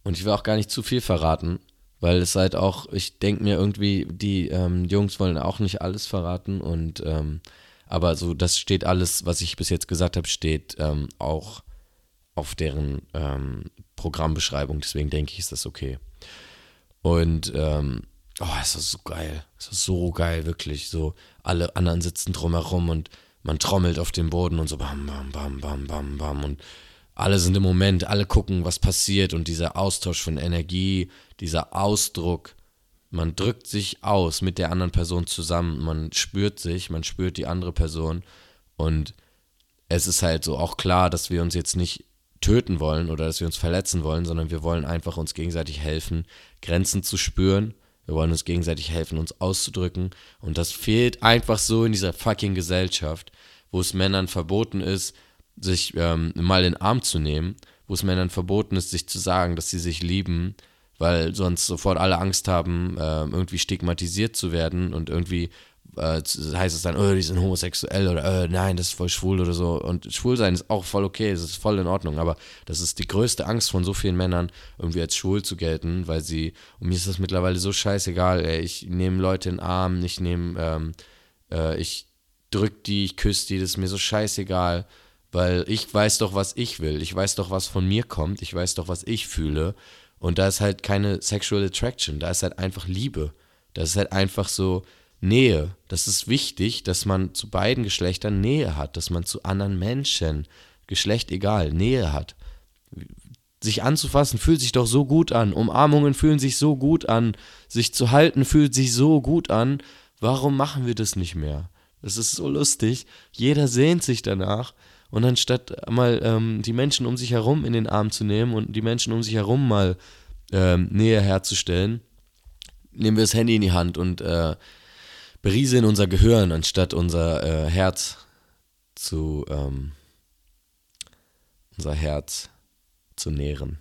Und ich will auch gar nicht zu viel verraten, weil es halt auch, ich denke mir irgendwie, die ähm, Jungs wollen auch nicht alles verraten und ähm, aber so, das steht alles, was ich bis jetzt gesagt habe, steht ähm, auch auf deren ähm, Programmbeschreibung, deswegen denke ich, ist das okay. Und ähm, oh, es war so geil. Es war so geil, wirklich. So, alle anderen sitzen drumherum und man trommelt auf dem Boden und so bam, bam, bam, bam, bam, bam. Und alle sind im Moment, alle gucken, was passiert und dieser Austausch von Energie, dieser Ausdruck. Man drückt sich aus mit der anderen Person zusammen, man spürt sich, man spürt die andere Person und es ist halt so auch klar, dass wir uns jetzt nicht töten wollen oder dass wir uns verletzen wollen, sondern wir wollen einfach uns gegenseitig helfen, Grenzen zu spüren. Wir wollen uns gegenseitig helfen, uns auszudrücken. Und das fehlt einfach so in dieser fucking Gesellschaft, wo es Männern verboten ist, sich ähm, mal in den Arm zu nehmen, wo es Männern verboten ist, sich zu sagen, dass sie sich lieben, weil sonst sofort alle Angst haben, äh, irgendwie stigmatisiert zu werden und irgendwie äh, heißt es dann, oh, die sind homosexuell oder äh, nein, das ist voll schwul oder so. Und schwul sein ist auch voll okay, das ist voll in Ordnung, aber das ist die größte Angst von so vielen Männern, irgendwie als schwul zu gelten, weil sie, und mir ist das mittlerweile so scheißegal, ey, ich nehme Leute in den Arm, ich nehme, ähm, äh, ich drück die, ich küsse die, das ist mir so scheißegal, weil ich weiß doch, was ich will, ich weiß doch, was von mir kommt, ich weiß doch, was ich fühle. Und da ist halt keine Sexual Attraction, da ist halt einfach Liebe, das ist halt einfach so, Nähe. Das ist wichtig, dass man zu beiden Geschlechtern Nähe hat, dass man zu anderen Menschen, Geschlecht egal, Nähe hat. Sich anzufassen fühlt sich doch so gut an. Umarmungen fühlen sich so gut an. Sich zu halten fühlt sich so gut an. Warum machen wir das nicht mehr? Das ist so lustig. Jeder sehnt sich danach. Und anstatt mal ähm, die Menschen um sich herum in den Arm zu nehmen und die Menschen um sich herum mal ähm, Nähe herzustellen, nehmen wir das Handy in die Hand und äh, berieseln unser Gehirn, anstatt unser äh, Herz zu, ähm, unser Herz zu nähren.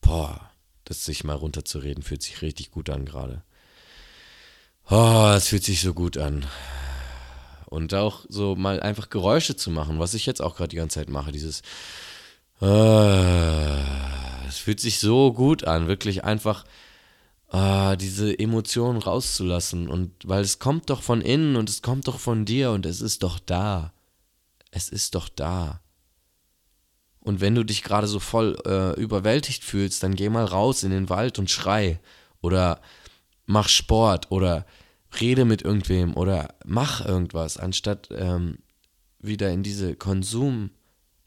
Boah, das sich mal runterzureden, fühlt sich richtig gut an gerade. Oh, es fühlt sich so gut an. Und auch so mal einfach Geräusche zu machen, was ich jetzt auch gerade die ganze Zeit mache, dieses äh, es fühlt sich so gut an, wirklich einfach ah, diese Emotionen rauszulassen. Und weil es kommt doch von innen und es kommt doch von dir und es ist doch da. Es ist doch da. Und wenn du dich gerade so voll äh, überwältigt fühlst, dann geh mal raus in den Wald und schrei. Oder mach Sport oder rede mit irgendwem oder mach irgendwas, anstatt ähm, wieder in diese Konsum-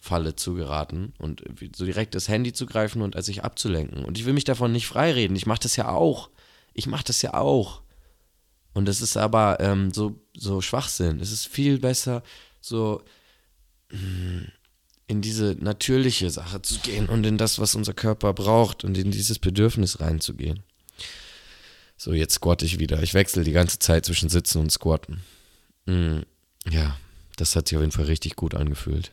Falle zu geraten und so direkt das Handy zu greifen und sich abzulenken. Und ich will mich davon nicht freireden. Ich mache das ja auch. Ich mache das ja auch. Und das ist aber ähm, so, so Schwachsinn. Es ist viel besser, so mm, in diese natürliche Sache zu gehen und in das, was unser Körper braucht und in dieses Bedürfnis reinzugehen. So, jetzt squatte ich wieder. Ich wechsle die ganze Zeit zwischen Sitzen und Squatten. Mm, ja, das hat sich auf jeden Fall richtig gut angefühlt.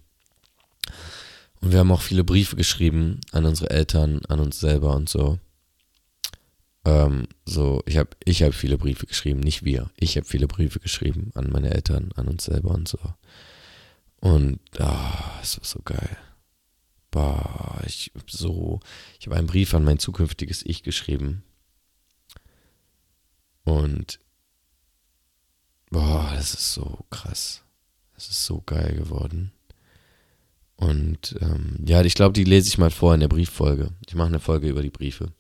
Und wir haben auch viele Briefe geschrieben an unsere Eltern, an uns selber und so. Ähm, so, ich habe ich hab viele Briefe geschrieben, nicht wir. Ich habe viele Briefe geschrieben an meine Eltern, an uns selber und so. Und ah, es war so geil. Boah, ich so, ich habe einen Brief an mein zukünftiges Ich geschrieben. Und boah, das ist so krass. Das ist so geil geworden. Und ähm, ja, ich glaube, die lese ich mal vor in der Brieffolge. Ich mache eine Folge über die Briefe.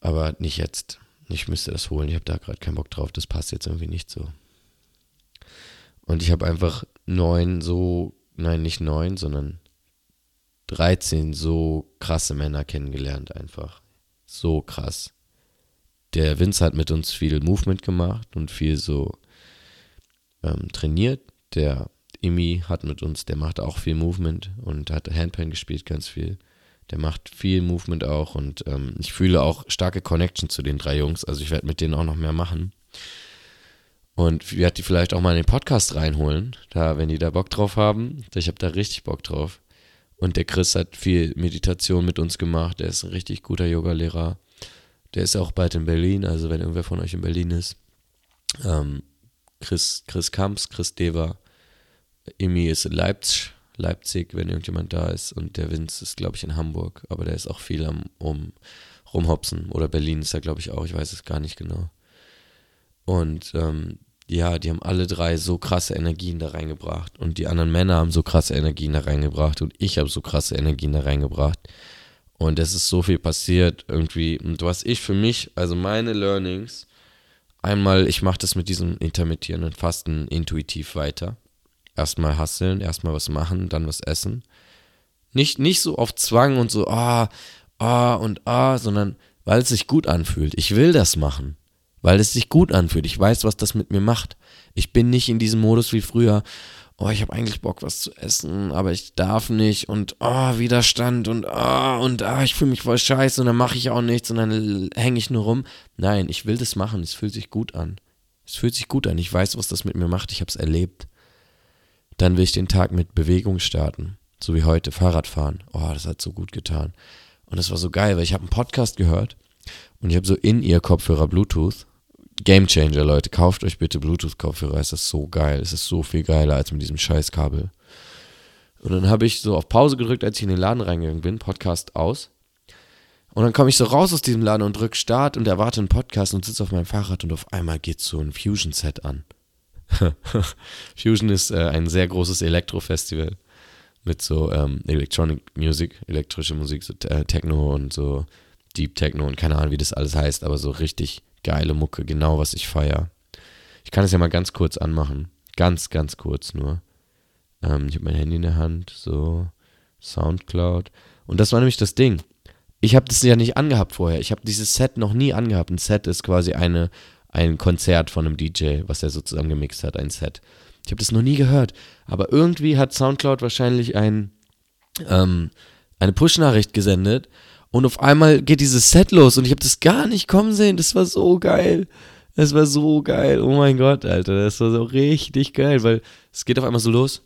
Aber nicht jetzt. Ich müsste das holen. Ich habe da gerade keinen Bock drauf. Das passt jetzt irgendwie nicht so. Und ich habe einfach neun so, nein, nicht neun, sondern 13 so krasse Männer kennengelernt einfach. So krass. Der Vince hat mit uns viel Movement gemacht und viel so ähm, trainiert. Der Imi hat mit uns, der macht auch viel Movement und hat Handpan gespielt, ganz viel. Der macht viel Movement auch und ähm, ich fühle auch starke Connection zu den drei Jungs. Also ich werde mit denen auch noch mehr machen. Und ich werde die vielleicht auch mal in den Podcast reinholen, da, wenn die da Bock drauf haben. Ich habe da richtig Bock drauf. Und der Chris hat viel Meditation mit uns gemacht. Der ist ein richtig guter Yogalehrer. Der ist auch bald in Berlin, also wenn irgendwer von euch in Berlin ist. Ähm, Chris, Chris Kamps, Chris Dever, Emi ist in Leipzig, Leipzig, wenn irgendjemand da ist. Und der Vince ist, glaube ich, in Hamburg. Aber der ist auch viel am um, rumhopsen. Oder Berlin ist er, glaube ich, auch. Ich weiß es gar nicht genau. Und ähm, ja, die haben alle drei so krasse Energien da reingebracht. Und die anderen Männer haben so krasse Energien da reingebracht. Und ich habe so krasse Energien da reingebracht. Und es ist so viel passiert irgendwie. Und was ich für mich, also meine Learnings, einmal, ich mache das mit diesem intermittierenden Fasten intuitiv weiter. Erstmal hasseln, erstmal was machen, dann was essen. Nicht, nicht so auf Zwang und so, ah, ah und ah, sondern weil es sich gut anfühlt. Ich will das machen, weil es sich gut anfühlt. Ich weiß, was das mit mir macht. Ich bin nicht in diesem Modus wie früher, oh, ich habe eigentlich Bock, was zu essen, aber ich darf nicht und oh, Widerstand und oh, und ah, ich fühle mich voll scheiße und dann mache ich auch nichts und dann hänge ich nur rum. Nein, ich will das machen, es fühlt sich gut an. Es fühlt sich gut an, ich weiß, was das mit mir macht, ich habe es erlebt. Dann will ich den Tag mit Bewegung starten, so wie heute, Fahrradfahren. Oh, das hat so gut getan. Und das war so geil, weil ich habe einen Podcast gehört und ich habe so in ihr Kopfhörer Bluetooth Game Changer, Leute. Kauft euch bitte Bluetooth-Kopfhörer. Es ist so geil. Es ist so viel geiler als mit diesem Scheißkabel. Und dann habe ich so auf Pause gedrückt, als ich in den Laden reingegangen bin. Podcast aus. Und dann komme ich so raus aus diesem Laden und drücke Start und erwarte einen Podcast und sitze auf meinem Fahrrad und auf einmal geht so ein Fusion-Set an. (laughs) Fusion ist äh, ein sehr großes Elektro-Festival mit so ähm, Electronic Music, elektrische Musik, so äh, Techno und so Deep Techno und keine Ahnung, wie das alles heißt, aber so richtig geile Mucke, genau was ich feiere. Ich kann es ja mal ganz kurz anmachen. Ganz, ganz kurz nur. Ähm, ich habe mein Handy in der Hand, so Soundcloud. Und das war nämlich das Ding. Ich habe das ja nicht angehabt vorher. Ich habe dieses Set noch nie angehabt. Ein Set ist quasi eine, ein Konzert von einem DJ, was er so zusammengemixt hat, ein Set. Ich habe das noch nie gehört. Aber irgendwie hat Soundcloud wahrscheinlich ein, ähm, eine Push-Nachricht gesendet und auf einmal geht dieses Set los und ich habe das gar nicht kommen sehen. Das war so geil. Das war so geil. Oh mein Gott, Alter. Das war so richtig geil, weil es geht auf einmal so los.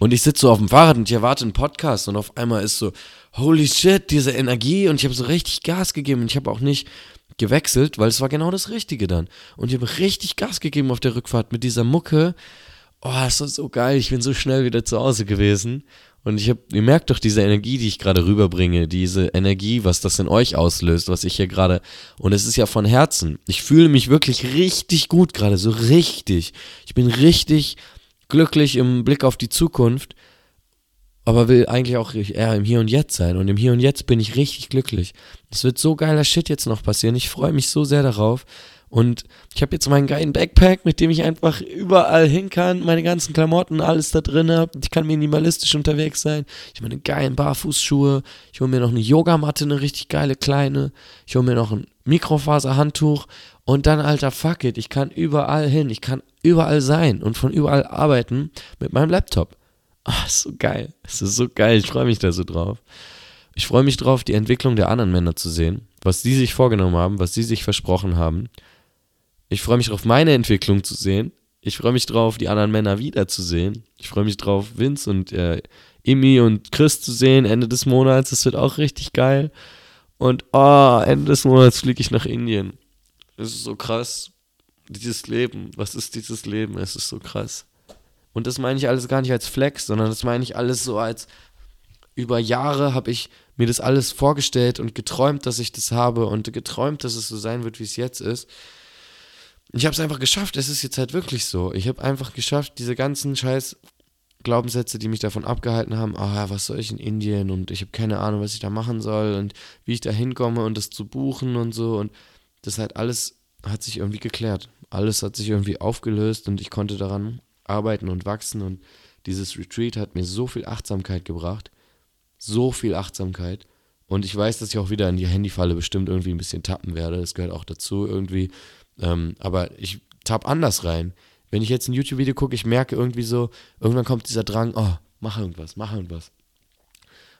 Und ich sitze so auf dem Fahrrad und ich erwarte einen Podcast und auf einmal ist so, holy shit, diese Energie und ich habe so richtig Gas gegeben und ich habe auch nicht gewechselt, weil es war genau das Richtige dann. Und ich habe richtig Gas gegeben auf der Rückfahrt mit dieser Mucke oh, das ist so geil, ich bin so schnell wieder zu Hause gewesen. Und ich habe, ihr merkt doch diese Energie, die ich gerade rüberbringe, diese Energie, was das in euch auslöst, was ich hier gerade, und es ist ja von Herzen. Ich fühle mich wirklich richtig gut gerade, so richtig. Ich bin richtig glücklich im Blick auf die Zukunft, aber will eigentlich auch eher im Hier und Jetzt sein. Und im Hier und Jetzt bin ich richtig glücklich. Es wird so geiler Shit jetzt noch passieren. Ich freue mich so sehr darauf. Und ich habe jetzt meinen geilen Backpack, mit dem ich einfach überall hin kann, meine ganzen Klamotten, alles da drin habe. Ich kann minimalistisch unterwegs sein. Ich habe meine geilen Barfußschuhe. Ich hole mir noch eine Yogamatte, eine richtig geile kleine. Ich hole mir noch ein Mikrofaserhandtuch. Und dann, alter, fuck it, ich kann überall hin. Ich kann überall sein und von überall arbeiten mit meinem Laptop. Ist so geil. Es ist so geil. Ich freue mich da so drauf. Ich freue mich drauf, die Entwicklung der anderen Männer zu sehen, was sie sich vorgenommen haben, was sie sich versprochen haben. Ich freue mich darauf, meine Entwicklung zu sehen. Ich freue mich drauf, die anderen Männer wiederzusehen. Ich freue mich drauf, Vince und äh, Imi und Chris zu sehen Ende des Monats. Das wird auch richtig geil. Und oh, Ende des Monats fliege ich nach Indien. Es ist so krass. Dieses Leben. Was ist dieses Leben? Es ist so krass. Und das meine ich alles gar nicht als Flex, sondern das meine ich alles so als über Jahre habe ich mir das alles vorgestellt und geträumt, dass ich das habe und geträumt, dass es so sein wird, wie es jetzt ist ich habe es einfach geschafft. Es ist jetzt halt wirklich so. Ich habe einfach geschafft, diese ganzen scheiß Glaubenssätze, die mich davon abgehalten haben, ah, was soll ich in Indien und ich habe keine Ahnung, was ich da machen soll und wie ich da hinkomme und das zu buchen und so und das halt alles hat sich irgendwie geklärt. Alles hat sich irgendwie aufgelöst und ich konnte daran arbeiten und wachsen und dieses Retreat hat mir so viel Achtsamkeit gebracht. So viel Achtsamkeit. Und ich weiß, dass ich auch wieder in die Handyfalle bestimmt irgendwie ein bisschen tappen werde. Das gehört auch dazu irgendwie. Ähm, aber ich tapp anders rein. Wenn ich jetzt ein YouTube-Video gucke, ich merke irgendwie so, irgendwann kommt dieser Drang, oh, mach irgendwas, mach irgendwas.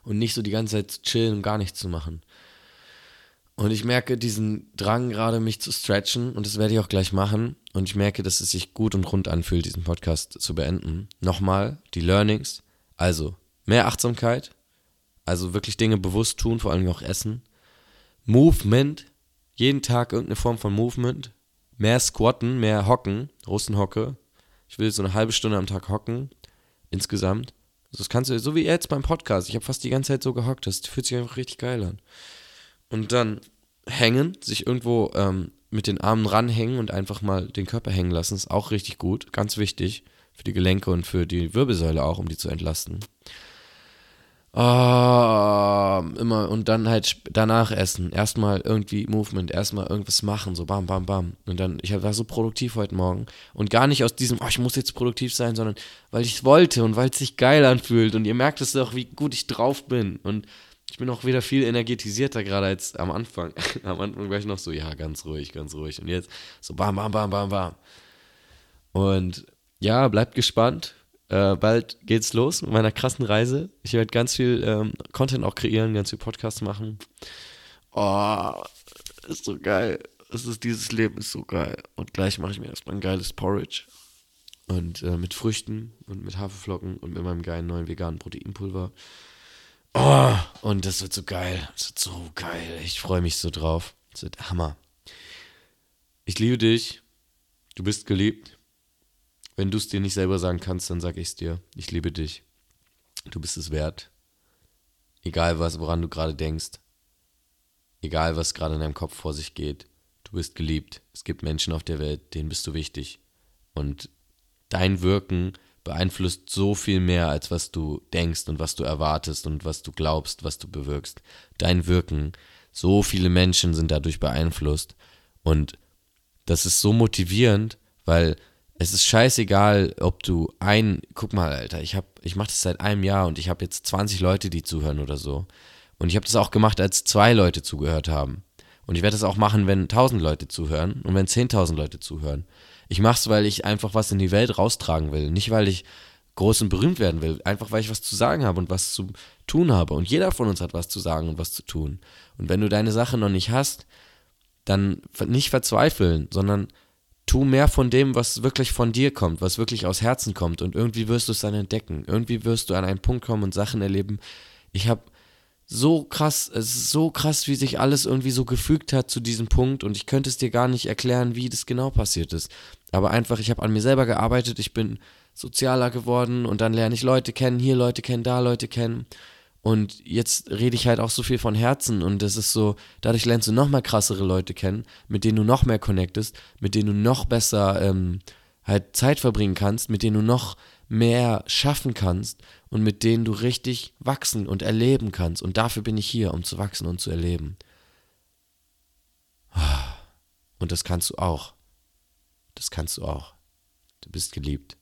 Und nicht so die ganze Zeit zu chillen und gar nichts zu machen. Und ich merke diesen Drang gerade, mich zu stretchen und das werde ich auch gleich machen. Und ich merke, dass es sich gut und rund anfühlt, diesen Podcast zu beenden. Nochmal, die Learnings. Also, mehr Achtsamkeit. Also wirklich Dinge bewusst tun, vor allem auch Essen. Movement. Jeden Tag irgendeine Form von Movement mehr squatten, mehr hocken, Russenhocke. Ich will so eine halbe Stunde am Tag hocken, insgesamt. Das kannst du, so wie jetzt beim Podcast. Ich habe fast die ganze Zeit so gehockt. Das fühlt sich einfach richtig geil an. Und dann hängen, sich irgendwo ähm, mit den Armen ranhängen und einfach mal den Körper hängen lassen, ist auch richtig gut. Ganz wichtig für die Gelenke und für die Wirbelsäule auch, um die zu entlasten. Oh, immer und dann halt danach essen. Erstmal irgendwie Movement, erstmal irgendwas machen, so bam, bam, bam. Und dann, ich war so produktiv heute Morgen. Und gar nicht aus diesem, oh, ich muss jetzt produktiv sein, sondern weil ich es wollte und weil es sich geil anfühlt. Und ihr merkt es doch, wie gut ich drauf bin. Und ich bin auch wieder viel energetisierter gerade als am Anfang. (laughs) am Anfang war ich noch so, ja, ganz ruhig, ganz ruhig. Und jetzt so bam, bam, bam, bam, bam. Und ja, bleibt gespannt äh, bald geht's los mit meiner krassen Reise. Ich werde ganz viel ähm, Content auch kreieren, ganz viel Podcasts machen. Oh, ist so geil. Es ist, dieses Leben ist so geil. Und gleich mache ich mir erstmal ein geiles Porridge. Und äh, mit Früchten und mit Haferflocken und mit meinem geilen neuen veganen Proteinpulver. Oh, und das wird so geil. Das wird so geil. Ich freue mich so drauf. Das wird Hammer. Ich liebe dich. Du bist geliebt. Wenn du es dir nicht selber sagen kannst, dann sag ich es dir. Ich liebe dich. Du bist es wert. Egal was, woran du gerade denkst. Egal was gerade in deinem Kopf vor sich geht. Du bist geliebt. Es gibt Menschen auf der Welt, denen bist du wichtig. Und dein Wirken beeinflusst so viel mehr, als was du denkst und was du erwartest und was du glaubst, was du bewirkst. Dein Wirken, so viele Menschen sind dadurch beeinflusst. Und das ist so motivierend, weil es ist scheißegal, ob du ein, guck mal, Alter, ich hab, ich mache das seit einem Jahr und ich habe jetzt 20 Leute, die zuhören oder so. Und ich habe das auch gemacht, als zwei Leute zugehört haben. Und ich werde das auch machen, wenn 1000 Leute zuhören und wenn 10.000 Leute zuhören. Ich mache es, weil ich einfach was in die Welt raustragen will. Nicht, weil ich groß und berühmt werden will. Einfach, weil ich was zu sagen habe und was zu tun habe. Und jeder von uns hat was zu sagen und was zu tun. Und wenn du deine Sache noch nicht hast, dann nicht verzweifeln, sondern tu mehr von dem, was wirklich von dir kommt, was wirklich aus Herzen kommt und irgendwie wirst du es dann entdecken. Irgendwie wirst du an einen Punkt kommen und Sachen erleben. Ich habe so krass, es ist so krass, wie sich alles irgendwie so gefügt hat zu diesem Punkt und ich könnte es dir gar nicht erklären, wie das genau passiert ist. Aber einfach, ich habe an mir selber gearbeitet, ich bin sozialer geworden und dann lerne ich Leute kennen, hier Leute kennen, da Leute kennen und jetzt rede ich halt auch so viel von Herzen und das ist so, dadurch lernst du noch mal krassere Leute kennen, mit denen du noch mehr connectest, mit denen du noch besser ähm, halt Zeit verbringen kannst, mit denen du noch mehr schaffen kannst und mit denen du richtig wachsen und erleben kannst. Und dafür bin ich hier, um zu wachsen und zu erleben. Und das kannst du auch. Das kannst du auch. Du bist geliebt.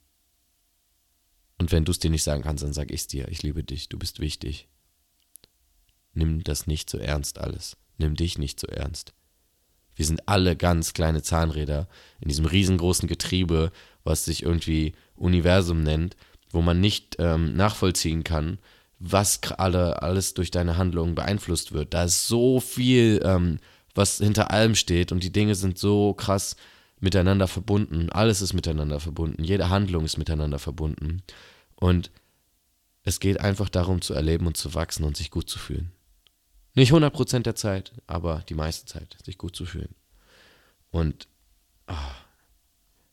Und wenn du es dir nicht sagen kannst, dann sag ich es dir. Ich liebe dich. Du bist wichtig. Nimm das nicht so ernst alles. Nimm dich nicht so ernst. Wir sind alle ganz kleine Zahnräder in diesem riesengroßen Getriebe, was sich irgendwie Universum nennt, wo man nicht ähm, nachvollziehen kann, was alle, alles durch deine Handlungen beeinflusst wird. Da ist so viel, ähm, was hinter allem steht und die Dinge sind so krass miteinander verbunden. Alles ist miteinander verbunden. Jede Handlung ist miteinander verbunden. Und es geht einfach darum zu erleben und zu wachsen und sich gut zu fühlen. Nicht 100% der Zeit, aber die meiste Zeit, sich gut zu fühlen. Und oh,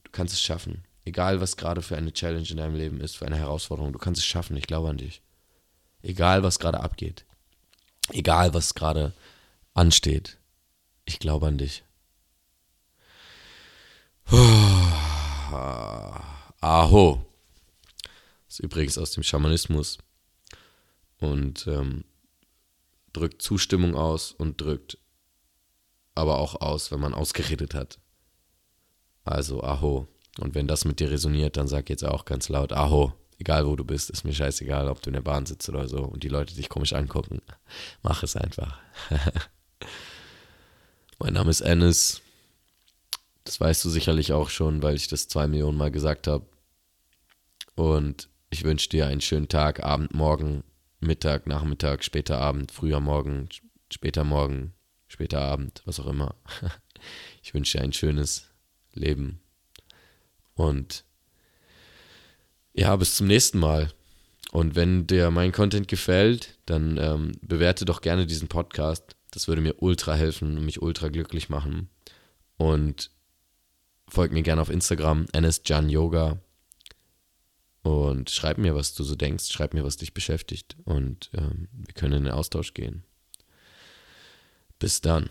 du kannst es schaffen. Egal, was gerade für eine Challenge in deinem Leben ist, für eine Herausforderung, du kannst es schaffen. Ich glaube an dich. Egal, was gerade abgeht. Egal, was gerade ansteht. Ich glaube an dich. (sighs) Aho. Das ist übrigens aus dem Schamanismus. Und ähm, drückt Zustimmung aus und drückt aber auch aus, wenn man ausgeredet hat. Also Aho. Und wenn das mit dir resoniert, dann sag jetzt auch ganz laut Aho. Egal wo du bist, ist mir scheißegal, ob du in der Bahn sitzt oder so und die Leute dich komisch angucken. Mach es einfach. (laughs) mein Name ist Ennis. Das weißt du sicherlich auch schon, weil ich das zwei Millionen Mal gesagt habe. Und ich wünsche dir einen schönen Tag, Abend, Morgen, Mittag, Nachmittag, später Abend, früher Morgen, später Morgen, später Abend, was auch immer. (laughs) Ich wünsche dir ein schönes Leben. Und ja, bis zum nächsten Mal. Und wenn dir mein Content gefällt, dann ähm, bewerte doch gerne diesen Podcast. Das würde mir ultra helfen und mich ultra glücklich machen. Und folg mir gerne auf Instagram, nsjanyoga. Und schreib mir, was du so denkst, schreib mir, was dich beschäftigt und ähm, wir können in den Austausch gehen. Bis dann.